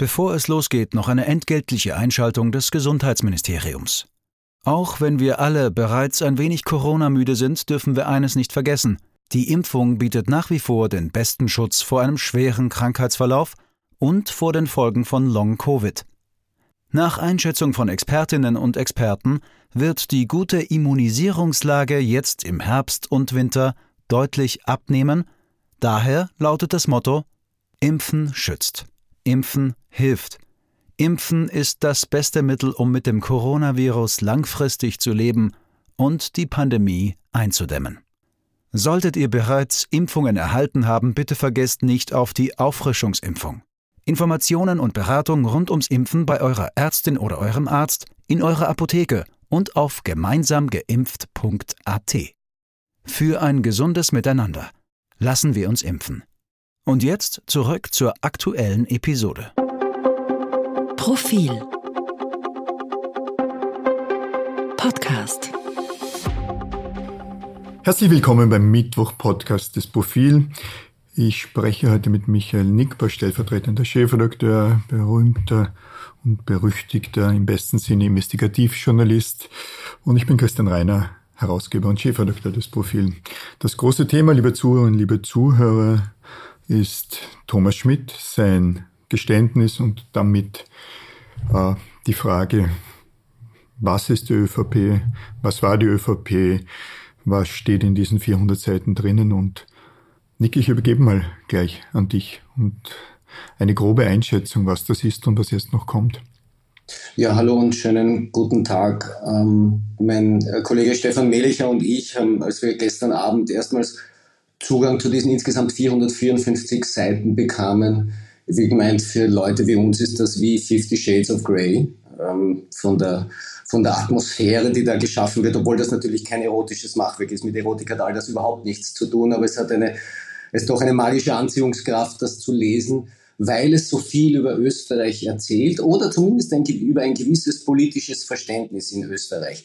Bevor es losgeht, noch eine entgeltliche Einschaltung des Gesundheitsministeriums. Auch wenn wir alle bereits ein wenig Corona-müde sind, dürfen wir eines nicht vergessen. Die Impfung bietet nach wie vor den besten Schutz vor einem schweren Krankheitsverlauf und vor den Folgen von Long-Covid. Nach Einschätzung von Expertinnen und Experten wird die gute Immunisierungslage jetzt im Herbst und Winter deutlich abnehmen. Daher lautet das Motto Impfen schützt. Impfen hilft. Impfen ist das beste Mittel, um mit dem Coronavirus langfristig zu leben und die Pandemie einzudämmen. Solltet ihr bereits Impfungen erhalten haben, bitte vergesst nicht auf die Auffrischungsimpfung. Informationen und Beratung rund ums Impfen bei eurer Ärztin oder eurem Arzt, in eurer Apotheke und auf gemeinsamgeimpft.at. Für ein gesundes Miteinander. Lassen wir uns impfen. Und jetzt zurück zur aktuellen Episode. Profil Podcast Herzlich willkommen beim Mittwoch-Podcast des Profil. Ich spreche heute mit Michael Nickber, stellvertretender Chefredakteur, berühmter und berüchtigter, im besten Sinne Investigativjournalist. Und ich bin Christian Reiner, Herausgeber und Chefredakteur des Profil. Das große Thema, liebe Zuhörerinnen, liebe Zuhörer, ist Thomas Schmidt, sein Geständnis und damit äh, die Frage, was ist die ÖVP, was war die ÖVP, was steht in diesen 400 Seiten drinnen und Nick, ich übergebe mal gleich an dich und eine grobe Einschätzung, was das ist und was jetzt noch kommt. Ja, hallo und schönen guten Tag. Ähm, mein Kollege Stefan Melicher und ich haben, als wir gestern Abend erstmals Zugang zu diesen insgesamt 454 Seiten bekamen, wie gemeint, für Leute wie uns ist das wie Fifty Shades of Grey ähm, von, der, von der Atmosphäre, die da geschaffen wird, obwohl das natürlich kein erotisches Machwerk ist. Mit Erotik hat all das überhaupt nichts zu tun, aber es hat eine, es ist doch eine magische Anziehungskraft, das zu lesen, weil es so viel über Österreich erzählt oder zumindest ein, über ein gewisses politisches Verständnis in Österreich.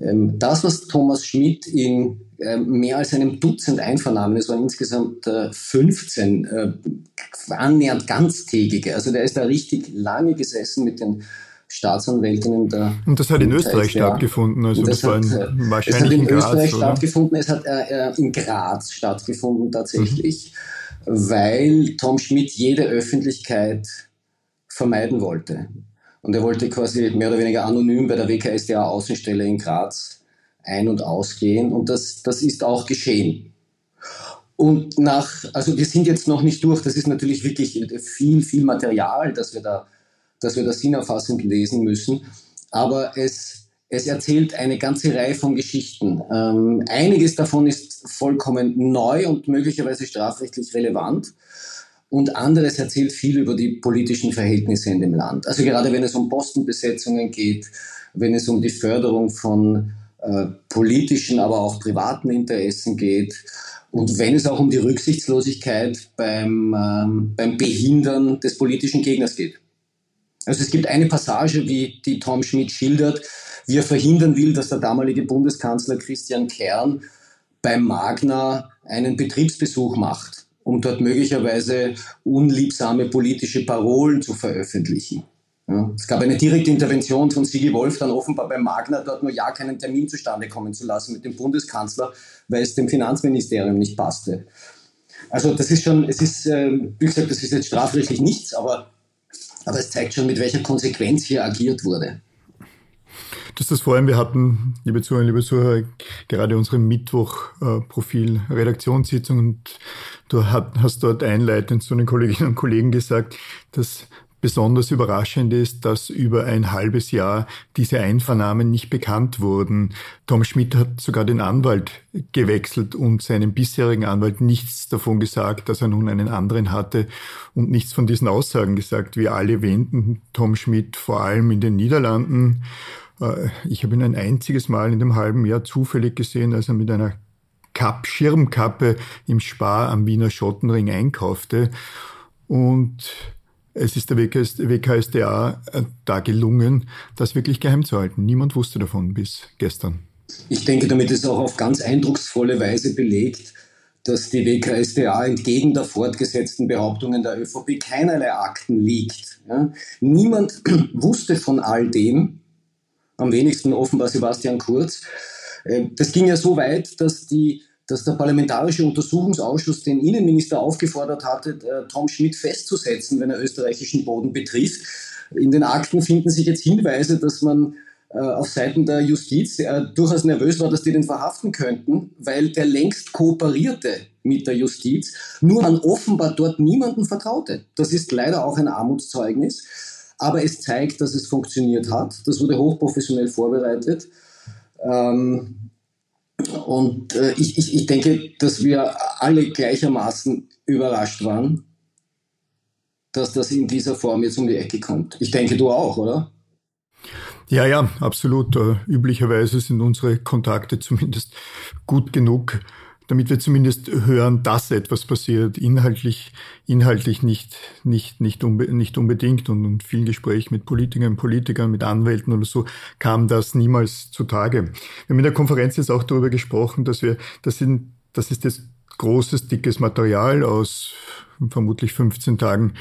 Ähm, das, was Thomas Schmidt in ähm, mehr als einem Dutzend Einvernahmen, es waren insgesamt 15, äh, äh, annähernd ganztägige, also der ist da richtig lange gesessen mit den Staatsanwältinnen da. Und das hat in Österreich stattgefunden, also das, das war hat, in, wahrscheinlich es hat in, in Graz, Österreich oder? stattgefunden, es hat äh, in Graz stattgefunden tatsächlich, mhm. weil Tom Schmidt jede Öffentlichkeit vermeiden wollte. Und er wollte quasi mehr oder weniger anonym bei der WKSDA Außenstelle in Graz ein- und ausgehen. Und das, das ist auch geschehen. Und nach, also wir sind jetzt noch nicht durch, das ist natürlich wirklich viel, viel Material, dass wir da, dass wir da sinnerfassend lesen müssen. Aber es, es erzählt eine ganze Reihe von Geschichten. Ähm, einiges davon ist vollkommen neu und möglicherweise strafrechtlich relevant und anderes erzählt viel über die politischen Verhältnisse in dem Land. Also gerade wenn es um Postenbesetzungen geht, wenn es um die Förderung von äh, politischen, aber auch privaten Interessen geht und wenn es auch um die Rücksichtslosigkeit beim, ähm, beim Behindern des politischen Gegners geht. Also es gibt eine Passage, wie die Tom Schmidt schildert, wie er verhindern will, dass der damalige Bundeskanzler Christian Kern beim Magna einen Betriebsbesuch macht um dort möglicherweise unliebsame politische Parolen zu veröffentlichen. Ja, es gab eine direkte Intervention von Sigi Wolf, dann offenbar beim Magna, dort nur ja keinen Termin zustande kommen zu lassen mit dem Bundeskanzler, weil es dem Finanzministerium nicht passte. Also das ist schon, es ist, äh, wie gesagt, das ist jetzt strafrechtlich nichts, aber, aber es zeigt schon, mit welcher Konsequenz hier agiert wurde. Du hast das vorhin, wir hatten, liebe Zuhörer, liebe Zuhörer, gerade unsere Mittwoch-Profil-Redaktionssitzung und du hast dort einleitend zu den Kolleginnen und Kollegen gesagt, dass besonders überraschend ist, dass über ein halbes Jahr diese Einvernahmen nicht bekannt wurden. Tom Schmidt hat sogar den Anwalt gewechselt und seinem bisherigen Anwalt nichts davon gesagt, dass er nun einen anderen hatte und nichts von diesen Aussagen gesagt. Wir alle wenden Tom Schmidt vor allem in den Niederlanden äh, ich habe ihn ein einziges Mal in dem halben Jahr zufällig gesehen, als er mit einer Kapp, Schirmkappe im Spar am Wiener Schottenring einkaufte. Und es ist der WKSDA äh, da gelungen, das wirklich geheim zu halten. Niemand wusste davon bis gestern. Ich denke, damit ist auch auf ganz eindrucksvolle Weise belegt, dass die WKSDA entgegen der fortgesetzten Behauptungen der ÖVP keinerlei Akten liegt. Ja. Niemand wusste von all dem, am wenigsten offenbar Sebastian Kurz. Äh, das ging ja so weit, dass, die, dass der Parlamentarische Untersuchungsausschuss den Innenminister aufgefordert hatte, äh, Tom Schmidt festzusetzen, wenn er österreichischen Boden betrifft. In den Akten finden sich jetzt Hinweise, dass man äh, auf Seiten der Justiz durchaus nervös war, dass die den verhaften könnten, weil der längst kooperierte mit der Justiz, nur man offenbar dort niemanden vertraute. Das ist leider auch ein Armutszeugnis. Aber es zeigt, dass es funktioniert hat. Das wurde hochprofessionell vorbereitet. Ähm, und äh, ich, ich, ich denke, dass wir alle gleichermaßen überrascht waren, dass das in dieser Form jetzt um die Ecke kommt. Ich denke, du auch, oder? Ja, ja, absolut. Uh, üblicherweise sind unsere Kontakte zumindest gut genug, damit wir zumindest hören, dass etwas passiert, inhaltlich, inhaltlich nicht, nicht, nicht, unbe nicht unbedingt. Und in vielen Gesprächen mit Politikern, Politikern, mit Anwälten oder so kam das niemals zutage. Wir haben in der Konferenz jetzt auch darüber gesprochen, dass wir, das sind, das ist das großes, dickes Material aus vermutlich 15 Tagen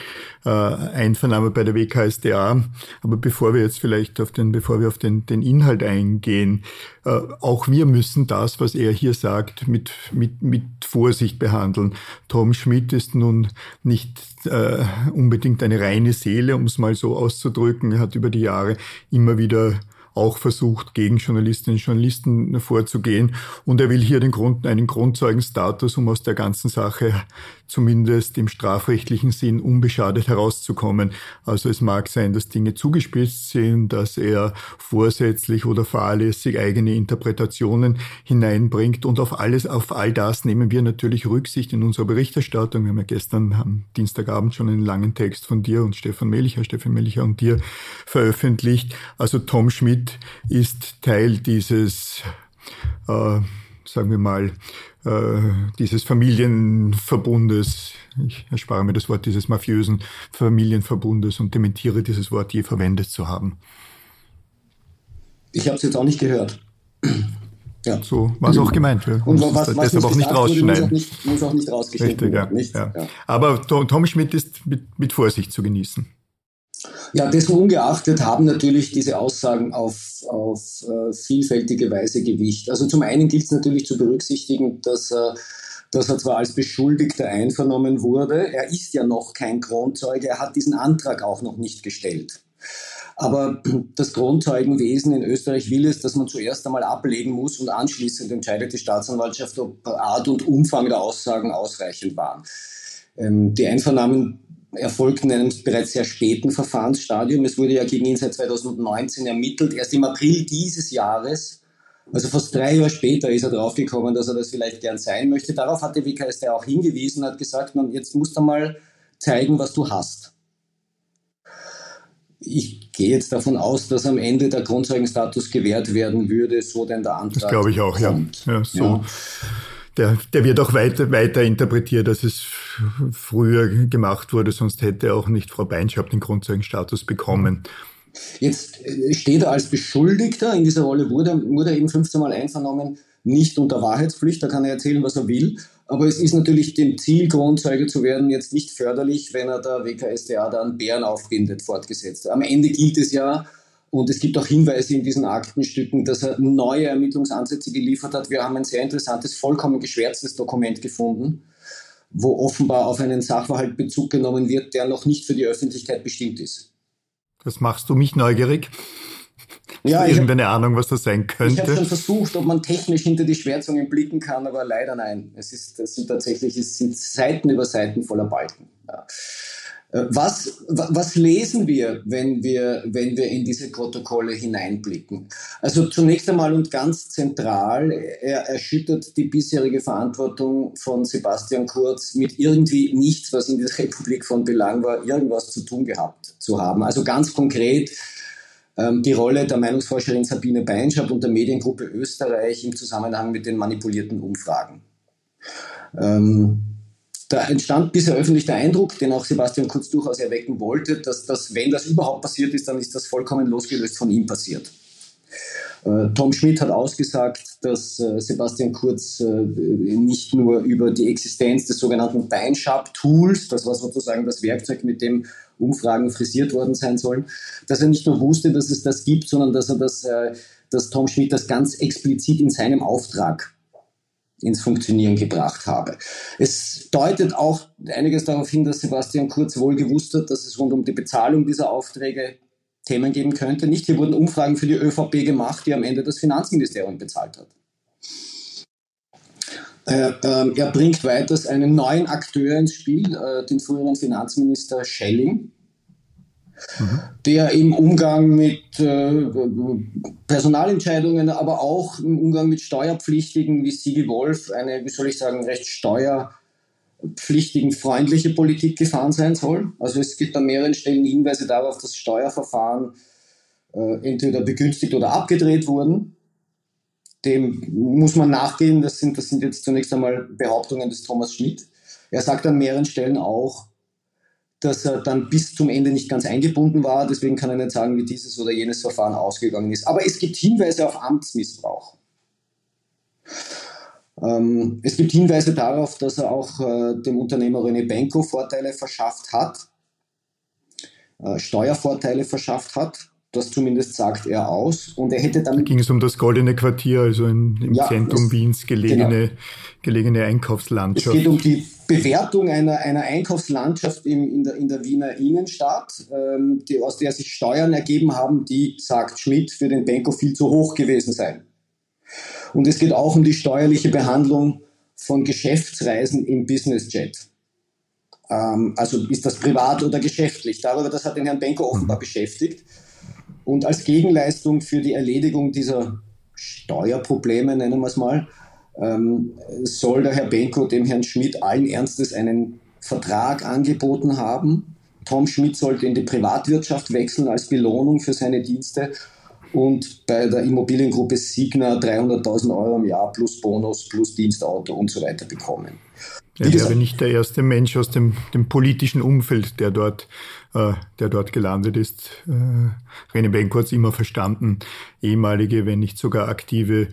äh, Einvernahme bei der WKSDA. Aber bevor wir jetzt vielleicht auf den, bevor wir auf den, den Inhalt eingehen, äh, auch wir müssen das, was er hier sagt, mit, mit, mit Vorsicht behandeln. Tom Schmidt ist nun nicht äh, unbedingt eine reine Seele, um es mal so auszudrücken. Er hat über die Jahre immer wieder auch versucht, gegen Journalistinnen und Journalisten vorzugehen. Und er will hier den Grund, einen Grundzeugenstatus, um aus der ganzen Sache zumindest im strafrechtlichen Sinn unbeschadet herauszukommen. Also es mag sein, dass Dinge zugespitzt sind, dass er vorsätzlich oder fahrlässig eigene Interpretationen hineinbringt und auf alles, auf all das nehmen wir natürlich Rücksicht in unserer Berichterstattung. Wir haben ja gestern am Dienstagabend schon einen langen Text von dir und Stefan Melicher, Stefan Melicher und dir veröffentlicht. Also Tom Schmidt ist Teil dieses, äh, sagen wir mal, äh, dieses Familienverbundes, ich erspare mir das Wort dieses mafiösen Familienverbundes und dementiere dieses Wort je verwendet zu haben. Ich habe es jetzt auch nicht gehört. Ja. So war es auch gemeint. Wir und was, was deshalb auch nicht rausschneiden. Wurde, muss, auch nicht, muss auch nicht rausgeschnitten Richtig, ja, nicht? Ja. ja. Aber Tom Schmidt ist mit, mit Vorsicht zu genießen. Ja, dessen ungeachtet haben natürlich diese Aussagen auf, auf äh, vielfältige Weise Gewicht. Also zum einen gilt es natürlich zu berücksichtigen, dass er, dass er zwar als Beschuldigter einvernommen wurde, er ist ja noch kein Kronzeuge, er hat diesen Antrag auch noch nicht gestellt. Aber das Kronzeugenwesen in Österreich will es, dass man zuerst einmal ablegen muss und anschließend entscheidet die Staatsanwaltschaft, ob Art und Umfang der Aussagen ausreichend waren. Ähm, die Einvernahmen erfolgt in einem bereits sehr späten Verfahrensstadium. Es wurde ja gegen ihn seit 2019 ermittelt. Erst im April dieses Jahres, also fast drei Jahre später, ist er draufgekommen, dass er das vielleicht gern sein möchte. Darauf hat der WKSD auch hingewiesen, hat gesagt, man, jetzt musst du mal zeigen, was du hast. Ich gehe jetzt davon aus, dass am Ende der Grundzeugenstatus gewährt werden würde, so denn der Antrag. Das glaube ich auch, kommt. ja. ja so. Ja der, der wird auch weiter, weiter interpretiert, als es früher gemacht wurde, sonst hätte auch nicht Frau Beinschab den Grundzeugenstatus bekommen. Jetzt steht er als Beschuldigter, in dieser Rolle wurde, wurde er eben 15 Mal einvernommen, nicht unter Wahrheitspflicht, da kann er erzählen, was er will. Aber es ist natürlich dem Ziel, Kronzeuge zu werden, jetzt nicht förderlich, wenn er der WKSDA da einen Bären aufbindet, fortgesetzt. Am Ende gilt es ja, und es gibt auch Hinweise in diesen Aktenstücken, dass er neue Ermittlungsansätze geliefert hat. Wir haben ein sehr interessantes, vollkommen geschwärztes Dokument gefunden, wo offenbar auf einen Sachverhalt Bezug genommen wird, der noch nicht für die Öffentlichkeit bestimmt ist. Das machst du mich neugierig. Ja, ich irgendeine hab, Ahnung, was das sein könnte? Ich habe schon versucht, ob man technisch hinter die Schwärzungen blicken kann, aber leider nein. Es, ist, es sind tatsächlich es sind Seiten über Seiten voller Balken. Ja. Äh, was, was lesen wir, wenn wir, wenn wir in diese Protokolle hineinblicken? Also zunächst einmal und ganz zentral, er erschüttert die bisherige Verantwortung von Sebastian Kurz mit irgendwie nichts, was in dieser Republik von Belang war, irgendwas zu tun gehabt zu haben. Also ganz konkret ähm, die Rolle der Meinungsforscherin Sabine Beinschab und der Mediengruppe Österreich im Zusammenhang mit den manipulierten Umfragen. Ähm, da entstand bisher öffentlich der Eindruck, den auch Sebastian Kurz durchaus erwecken wollte, dass, dass wenn das überhaupt passiert ist, dann ist das vollkommen losgelöst von ihm passiert. Äh, Tom Schmidt hat ausgesagt, dass äh, Sebastian Kurz äh, nicht nur über die Existenz des sogenannten Beinshop-Tools, das war sozusagen das Werkzeug, mit dem Umfragen frisiert worden sein sollen, dass er nicht nur wusste, dass es das gibt, sondern dass er das, dass Tom Schmidt das ganz explizit in seinem Auftrag ins Funktionieren gebracht habe. Es deutet auch einiges darauf hin, dass Sebastian Kurz wohl gewusst hat, dass es rund um die Bezahlung dieser Aufträge Themen geben könnte. Nicht, hier wurden Umfragen für die ÖVP gemacht, die am Ende das Finanzministerium bezahlt hat. Äh, äh, er bringt weiters einen neuen Akteur ins Spiel, äh, den früheren Finanzminister Schelling, mhm. der im Umgang mit äh, Personalentscheidungen, aber auch im Umgang mit Steuerpflichtigen wie Sigi Wolf eine, wie soll ich sagen, recht steuer pflichtigen freundliche Politik gefahren sein soll. Also es gibt an mehreren Stellen Hinweise darauf, dass Steuerverfahren äh, entweder begünstigt oder abgedreht wurden. Dem muss man nachgehen. Das sind, das sind jetzt zunächst einmal Behauptungen des Thomas Schmidt. Er sagt an mehreren Stellen auch, dass er dann bis zum Ende nicht ganz eingebunden war. Deswegen kann er nicht sagen, wie dieses oder jenes Verfahren ausgegangen ist. Aber es gibt Hinweise auf Amtsmissbrauch. Ähm, es gibt Hinweise darauf, dass er auch äh, dem Unternehmer René Benko Vorteile verschafft hat, äh, Steuervorteile verschafft hat. Das zumindest sagt er aus. Und er hätte dann. Da ging es um das Goldene Quartier, also im, im ja, Zentrum es, Wiens gelegene, genau. gelegene Einkaufslandschaft. Es geht um die Bewertung einer, einer Einkaufslandschaft im, in, der, in der Wiener Innenstadt, ähm, die, aus der sich Steuern ergeben haben, die, sagt Schmidt, für den Benko viel zu hoch gewesen seien. Und es geht auch um die steuerliche Behandlung von Geschäftsreisen im Businessjet. Ähm, also ist das privat oder geschäftlich? Darüber, das hat den Herrn Benko offenbar mhm. beschäftigt. Und als Gegenleistung für die Erledigung dieser Steuerprobleme, nennen wir es mal, ähm, soll der Herr Benko dem Herrn Schmidt allen Ernstes einen Vertrag angeboten haben. Tom Schmidt sollte in die Privatwirtschaft wechseln als Belohnung für seine Dienste und bei der Immobiliengruppe Signa 300.000 Euro im Jahr plus Bonus plus Dienstauto und so weiter bekommen. Er wäre nicht der erste Mensch aus dem, dem politischen Umfeld, der dort, äh, der dort gelandet ist. Äh, René es immer verstanden, ehemalige, wenn nicht sogar aktive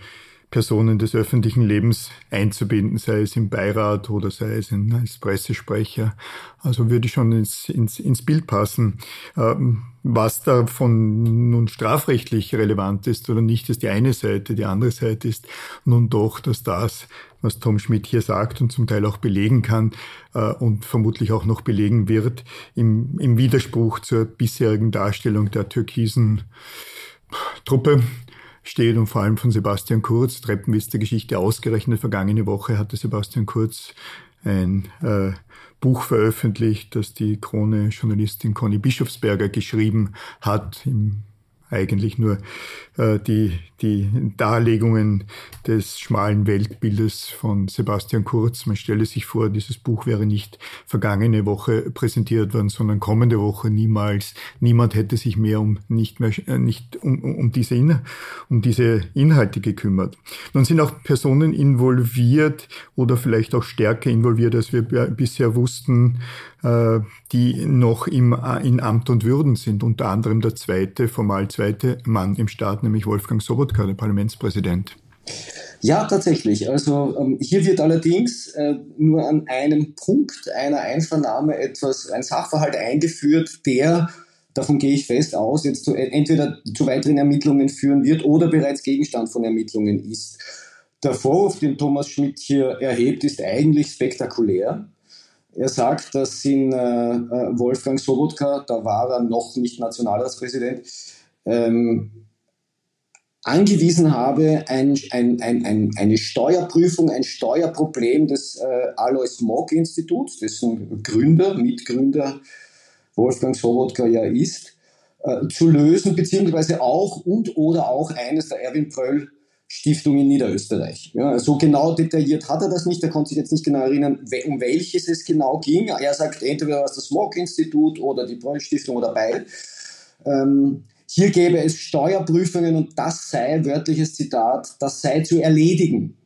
Personen des öffentlichen Lebens einzubinden, sei es im Beirat oder sei es in, als Pressesprecher. Also würde schon ins, ins, ins Bild passen. Ähm, was davon nun strafrechtlich relevant ist oder nicht, ist die eine Seite. Die andere Seite ist nun doch, dass das, was Tom Schmidt hier sagt und zum Teil auch belegen kann äh, und vermutlich auch noch belegen wird, im, im Widerspruch zur bisherigen Darstellung der türkisen Truppe steht und vor allem von Sebastian Kurz. Treppenwiste-Geschichte ausgerechnet. Vergangene Woche hatte Sebastian Kurz ein äh, Buch veröffentlicht, das die Krone-Journalistin Conny Bischofsberger geschrieben hat im eigentlich nur äh, die, die Darlegungen des schmalen Weltbildes von Sebastian Kurz. Man stelle sich vor, dieses Buch wäre nicht vergangene Woche präsentiert worden, sondern kommende Woche niemals. Niemand hätte sich mehr um nicht mehr äh, nicht um, um diese In um diese Inhalte gekümmert. Nun sind auch Personen involviert oder vielleicht auch stärker involviert, als wir bisher wussten, die noch im, äh, in Amt und Würden sind. Unter anderem der zweite, formal zweite Mann im Staat, nämlich Wolfgang Sobotka, der Parlamentspräsident. Ja, tatsächlich. Also ähm, hier wird allerdings äh, nur an einem Punkt einer Einvernahme etwas, ein Sachverhalt eingeführt, der, davon gehe ich fest aus, jetzt zu, entweder zu weiteren Ermittlungen führen wird oder bereits Gegenstand von Ermittlungen ist. Der Vorwurf, den Thomas Schmidt hier erhebt, ist eigentlich spektakulär. Er sagt, dass in äh, äh, Wolfgang Sobotka, da war er noch nicht Nationalratspräsident, ähm, angewiesen habe, ein, ein, ein, eine Steuerprüfung, ein Steuerproblem des äh, Alois Mock Instituts, dessen Gründer, Mitgründer Wolfgang Sobotka ja ist, äh, zu lösen, beziehungsweise auch und oder auch eines der Erwin Pröll Stiftung in Niederösterreich. Ja, so genau detailliert hat er das nicht, er konnte sich jetzt nicht genau erinnern, um welches es genau ging. Er sagt, entweder war es das Smog-Institut oder die Bröll-Stiftung oder beide. Ähm, hier gäbe es Steuerprüfungen und das sei, wörtliches Zitat, das sei zu erledigen,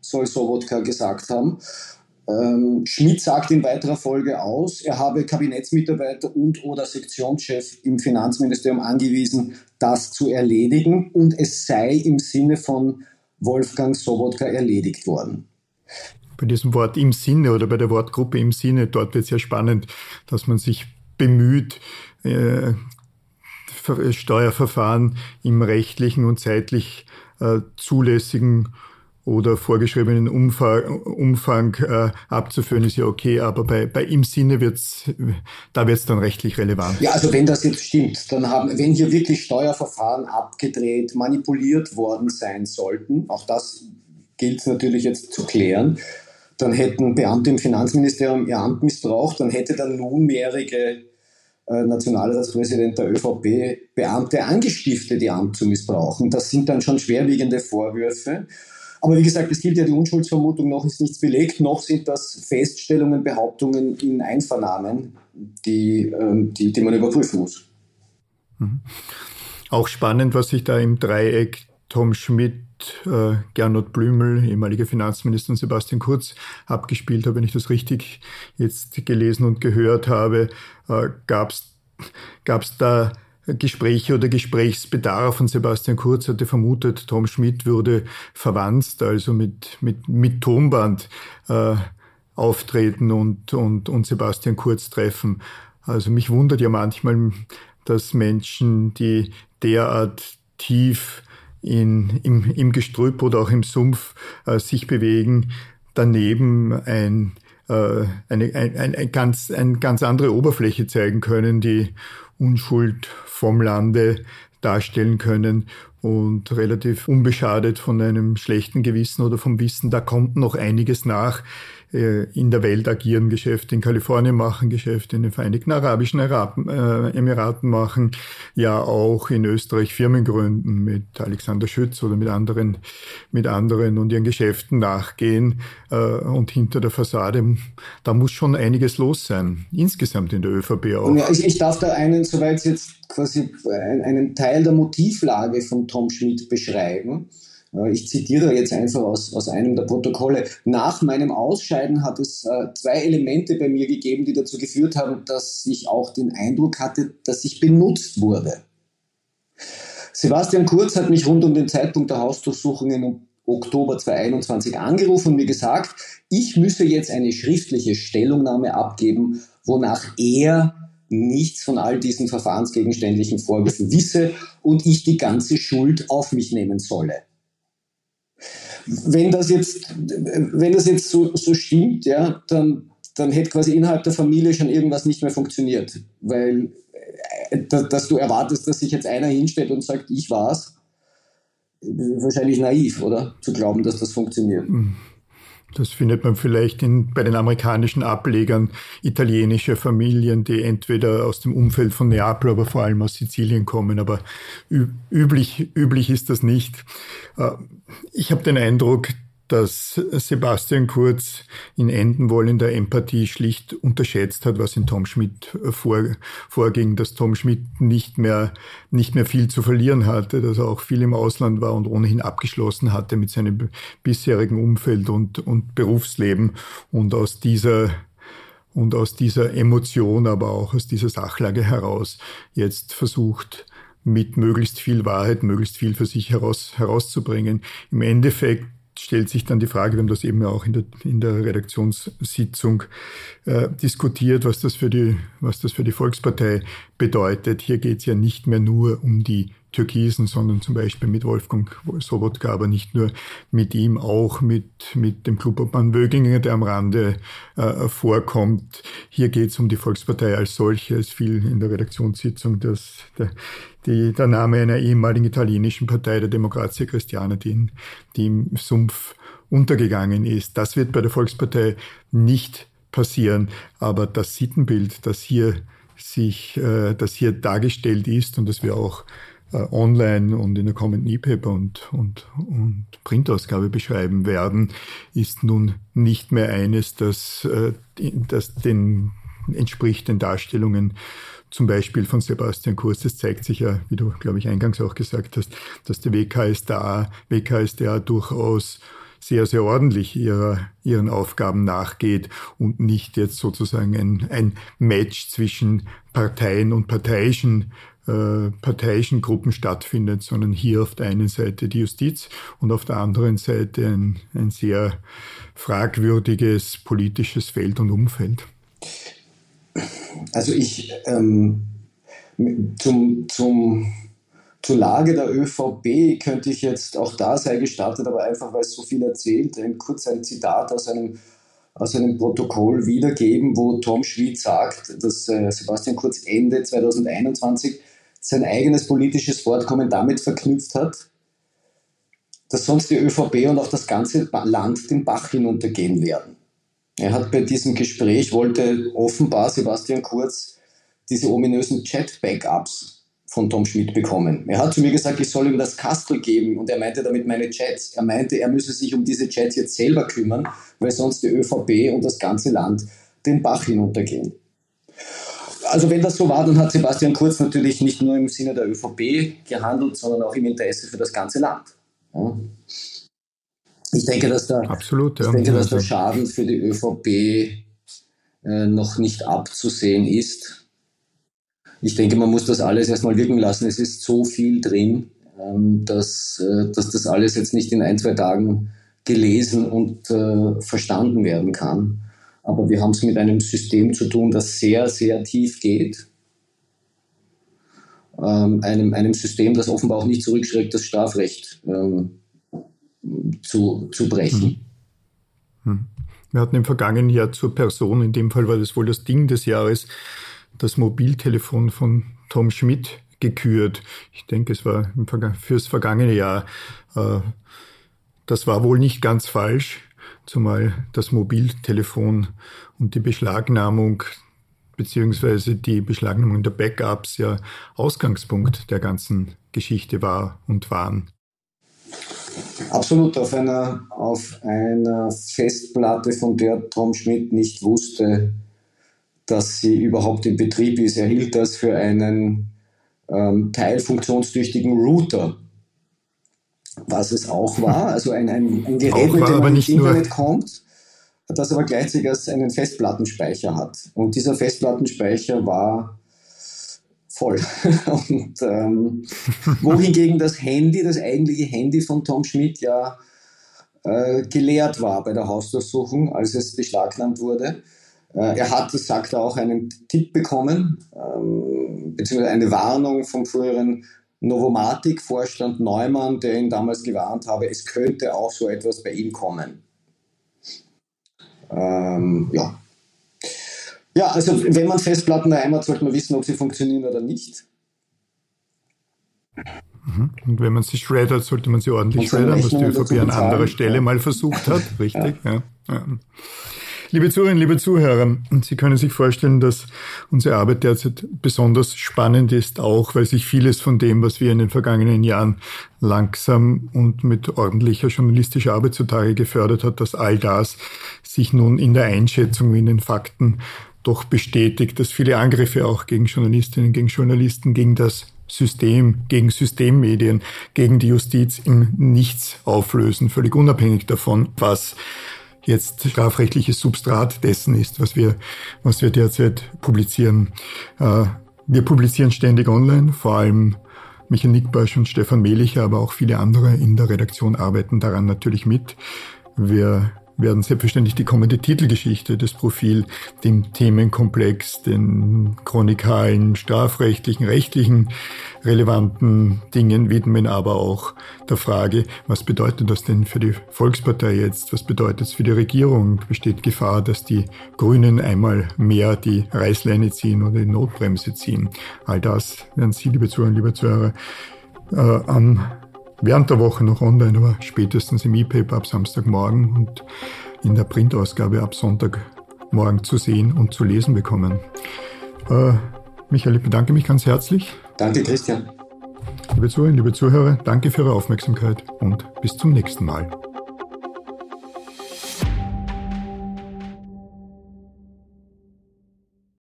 soll Sobotka gesagt haben. Ähm, Schmidt sagt in weiterer Folge aus, er habe Kabinettsmitarbeiter und oder Sektionschef im Finanzministerium angewiesen, das zu erledigen und es sei im Sinne von Wolfgang Sobotka erledigt worden. Bei diesem Wort im Sinne oder bei der Wortgruppe im Sinne, dort wird es ja spannend, dass man sich bemüht, äh, Steuerverfahren im rechtlichen und zeitlich äh, zulässigen oder vorgeschriebenen Umfang, Umfang äh, abzuführen, ist ja okay, aber bei, bei im Sinne wird's, da wird's dann rechtlich relevant. Ja, also wenn das jetzt stimmt, dann haben, wenn hier wirklich Steuerverfahren abgedreht, manipuliert worden sein sollten, auch das gilt natürlich jetzt zu klären, dann hätten Beamte im Finanzministerium ihr Amt missbraucht, dann hätte der nunmehrige äh, Nationalratspräsident der ÖVP Beamte angestiftet, ihr Amt zu missbrauchen. Das sind dann schon schwerwiegende Vorwürfe. Aber wie gesagt, es gilt ja die Unschuldsvermutung, noch ist nichts belegt, noch sind das Feststellungen, Behauptungen in Einvernahmen, die, ähm, die, die man überprüfen muss. Mhm. Auch spannend, was sich da im Dreieck Tom Schmidt, äh, Gernot Blümel, ehemaliger Finanzminister und Sebastian Kurz abgespielt hat. Wenn ich das richtig jetzt gelesen und gehört habe, äh, gab es da Gespräche oder Gesprächsbedarf und Sebastian Kurz hatte vermutet, Tom Schmidt würde verwandt, also mit, mit, mit Tonband äh, auftreten und, und, und Sebastian Kurz treffen. Also mich wundert ja manchmal, dass Menschen, die derart tief in, im, im Gestrüpp oder auch im Sumpf äh, sich bewegen, daneben ein, äh, eine, ein, ein, ein ganz, eine ganz andere Oberfläche zeigen können, die Unschuld vom Lande darstellen können und relativ unbeschadet von einem schlechten Gewissen oder vom Wissen, da kommt noch einiges nach. Äh, in der Welt agieren Geschäfte, in Kalifornien machen Geschäfte, in den Vereinigten Arabischen äh, Emiraten machen, ja auch in Österreich Firmen gründen mit Alexander Schütz oder mit anderen, mit anderen und ihren Geschäften nachgehen äh, und hinter der Fassade, da muss schon einiges los sein, insgesamt in der ÖVP auch. Ja, ich, ich darf da einen, soweit jetzt quasi einen Teil der Motivlage von Tom Schmidt beschreiben. Äh, ich zitiere jetzt einfach aus, aus einem der Protokolle. Nach meinem Ausscheiden hat es äh, zwei Elemente bei mir gegeben, die dazu geführt haben, dass ich auch den Eindruck hatte, dass ich benutzt wurde. Sebastian Kurz hat mich rund um den Zeitpunkt der Hausdurchsuchungen im Oktober 2021 angerufen und mir gesagt, ich müsse jetzt eine schriftliche Stellungnahme abgeben, wonach er nichts von all diesen verfahrensgegenständlichen Vorwürfen wisse und ich die ganze Schuld auf mich nehmen solle wenn das jetzt, wenn das jetzt so, so stimmt, ja, dann, dann hätte quasi innerhalb der Familie schon irgendwas nicht mehr funktioniert. Weil, äh, dass du erwartest, dass sich jetzt einer hinstellt und sagt, ich war's, wahrscheinlich naiv, oder? Zu glauben, dass das funktioniert. Mhm. Das findet man vielleicht in, bei den amerikanischen Ablegern italienischer Familien, die entweder aus dem Umfeld von Neapel, aber vor allem aus Sizilien kommen. Aber üblich, üblich ist das nicht. Ich habe den Eindruck, dass Sebastian Kurz in Enden wollender Empathie schlicht unterschätzt hat, was in Tom Schmidt vor, vorging, dass Tom Schmidt nicht mehr, nicht mehr viel zu verlieren hatte, dass er auch viel im Ausland war und ohnehin abgeschlossen hatte mit seinem bisherigen Umfeld und, und Berufsleben. Und aus dieser und aus dieser Emotion, aber auch aus dieser Sachlage heraus jetzt versucht, mit möglichst viel Wahrheit, möglichst viel für sich heraus, herauszubringen. Im Endeffekt stellt sich dann die Frage, wir haben das eben auch in der, in der Redaktionssitzung äh, diskutiert, was das, für die, was das für die Volkspartei bedeutet. Hier geht es ja nicht mehr nur um die Türkisen, sondern zum Beispiel mit Wolfgang Sobotka, aber nicht nur mit ihm, auch mit, mit dem Klubobmann Wöginger, der am Rande äh, vorkommt. Hier geht es um die Volkspartei als solche. Es fiel in der Redaktionssitzung dass der, die, der Name einer ehemaligen italienischen Partei, der Demokratia Christiana, die, in, die im Sumpf untergegangen ist. Das wird bei der Volkspartei nicht passieren, aber das Sittenbild, das hier sich, äh, das hier dargestellt ist und das wir auch online und in der kommenden E-Paper und, und, und Printausgabe beschreiben werden, ist nun nicht mehr eines, das, äh, das den entspricht den Darstellungen zum Beispiel von Sebastian Kurz. Das zeigt sich ja, wie du, glaube ich, eingangs auch gesagt hast, dass der WKSDA, WKSDA durchaus sehr, sehr ordentlich ihrer, ihren Aufgaben nachgeht und nicht jetzt sozusagen ein, ein Match zwischen Parteien und parteiischen äh, parteiischen Gruppen stattfindet, sondern hier auf der einen Seite die Justiz und auf der anderen Seite ein, ein sehr fragwürdiges politisches Feld und Umfeld. Also ich ähm, zum, zum, zur Lage der ÖVP könnte ich jetzt, auch da sei gestartet, aber einfach weil es so viel erzählt, ein, kurz ein Zitat aus einem, aus einem Protokoll wiedergeben, wo Tom Schmid sagt, dass äh, Sebastian Kurz Ende 2021 sein eigenes politisches Fortkommen damit verknüpft hat, dass sonst die ÖVP und auch das ganze Land den Bach hinuntergehen werden. Er hat bei diesem Gespräch, wollte offenbar Sebastian Kurz diese ominösen Chat-Backups von Tom Schmidt bekommen. Er hat zu mir gesagt, ich soll ihm das Kastel geben und er meinte damit meine Chats. Er meinte, er müsse sich um diese Chats jetzt selber kümmern, weil sonst die ÖVP und das ganze Land den Bach hinuntergehen also wenn das so war, dann hat Sebastian Kurz natürlich nicht nur im Sinne der ÖVP gehandelt, sondern auch im Interesse für das ganze Land. Ja. Ich denke, dass der, Absolut, ja. ich denke, dass der Schaden für die ÖVP äh, noch nicht abzusehen ist. Ich denke, man muss das alles erstmal wirken lassen. Es ist so viel drin, ähm, dass, äh, dass das alles jetzt nicht in ein, zwei Tagen gelesen und äh, verstanden werden kann. Aber wir haben es mit einem System zu tun, das sehr, sehr tief geht. Ähm, einem, einem System, das offenbar auch nicht zurückschreckt, das Strafrecht ähm, zu, zu brechen. Hm. Hm. Wir hatten im vergangenen Jahr zur Person, in dem Fall war das wohl das Ding des Jahres, das Mobiltelefon von Tom Schmidt gekürt. Ich denke, es war fürs vergangene Jahr. Äh, das war wohl nicht ganz falsch zumal das Mobiltelefon und die Beschlagnahmung beziehungsweise die Beschlagnahmung der Backups ja Ausgangspunkt der ganzen Geschichte war und waren. Absolut, auf einer, auf einer Festplatte, von der Tom Schmidt nicht wusste, dass sie überhaupt in Betrieb ist. Er hielt das für einen ähm, teilfunktionstüchtigen Router was es auch war, also ein, ein, ein Gerät, mit dem man ins Internet kommt, das aber gleichzeitig einen Festplattenspeicher hat. Und dieser Festplattenspeicher war voll. Und ähm, wohingegen das Handy, das eigentliche Handy von Tom Schmidt ja äh, geleert war bei der Hausdurchsuchung, als es beschlagnahmt wurde. Äh, er hat, das sagt er auch, einen Tipp bekommen, ähm, beziehungsweise eine Warnung vom früheren Novomatic-Vorstand Neumann, der ihn damals gewarnt habe, es könnte auch so etwas bei ihm kommen. Ähm, ja. Ja, also wenn man Festplatten daheim hat, sollte man wissen, ob sie funktionieren oder nicht. Mhm. Und wenn man sie shreddert, sollte man sie ordentlich shreddern, was die ÖVP an anderer Stelle mal versucht hat. Richtig, ja. ja. Liebe Zuhörerinnen, liebe Zuhörer, Sie können sich vorstellen, dass unsere Arbeit derzeit besonders spannend ist, auch weil sich vieles von dem, was wir in den vergangenen Jahren langsam und mit ordentlicher journalistischer Arbeit zutage gefördert hat, dass all das sich nun in der Einschätzung wie in den Fakten doch bestätigt, dass viele Angriffe auch gegen Journalistinnen, gegen Journalisten, gegen das System, gegen Systemmedien, gegen die Justiz im Nichts auflösen, völlig unabhängig davon, was jetzt strafrechtliches Substrat dessen ist, was wir, was wir derzeit publizieren. Äh, wir publizieren ständig online, vor allem Michael Nickbasch und Stefan Mehlicher, aber auch viele andere in der Redaktion arbeiten daran natürlich mit. Wir werden selbstverständlich die kommende Titelgeschichte des Profil dem Themenkomplex, den chronikalen, strafrechtlichen, rechtlichen relevanten Dingen widmen, aber auch der Frage, was bedeutet das denn für die Volkspartei jetzt? Was bedeutet es für die Regierung? Besteht Gefahr, dass die Grünen einmal mehr die Reißleine ziehen oder die Notbremse ziehen? All das werden Sie, liebe Zuhörer, liebe Zuhörer, äh, am während der Woche noch online, aber spätestens im E-Paper ab Samstagmorgen und in der Printausgabe ab Sonntagmorgen zu sehen und zu lesen bekommen. Äh, Michael, ich bedanke mich ganz herzlich. Danke, Christian. Liebe Zuhörer, liebe Zuhörer, danke für Ihre Aufmerksamkeit und bis zum nächsten Mal.